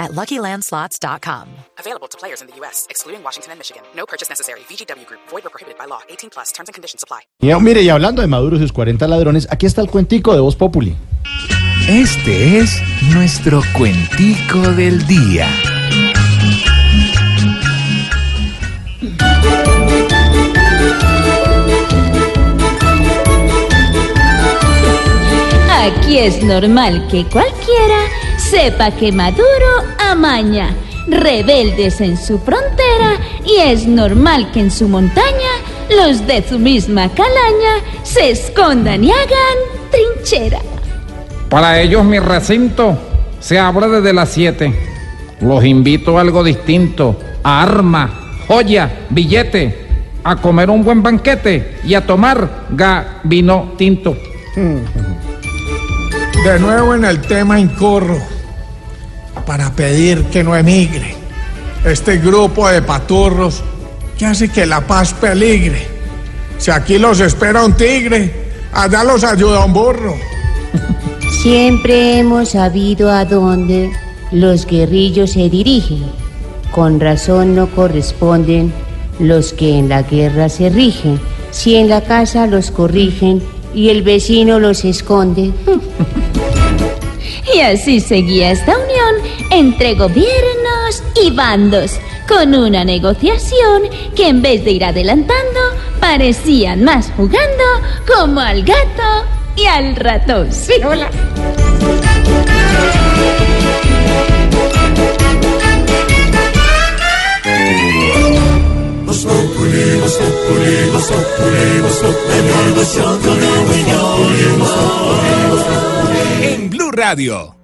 at LuckyLandSlots.com. Available to players in the U.S., excluding Washington and Michigan. No purchase necessary. VGW Group. Void or prohibited by law. 18 plus. Terms and conditions apply. Y, mire, y hablando de Maduro y sus 40 ladrones, aquí está el cuentico de Voz Populi. Este es nuestro cuentico del día. Aquí es normal que cualquiera sepa que Maduro amaña, rebeldes en su frontera, y es normal que en su montaña los de su misma calaña se escondan y hagan trinchera. Para ellos mi recinto se abre desde las 7. Los invito a algo distinto, a arma, joya, billete, a comer un buen banquete y a tomar ga vino tinto. De nuevo en el tema incorro, para pedir que no emigre este grupo de paturros que hace que la paz peligre. Si aquí los espera un tigre, allá los ayuda un burro. Siempre hemos sabido a dónde los guerrillos se dirigen. Con razón no corresponden los que en la guerra se rigen. Si en la casa los corrigen y el vecino los esconde. Y así seguía esta unión entre gobiernos y bandos, con una negociación que en vez de ir adelantando, parecían más jugando como al gato y al ratón. Sí, hola. En Blue Radio.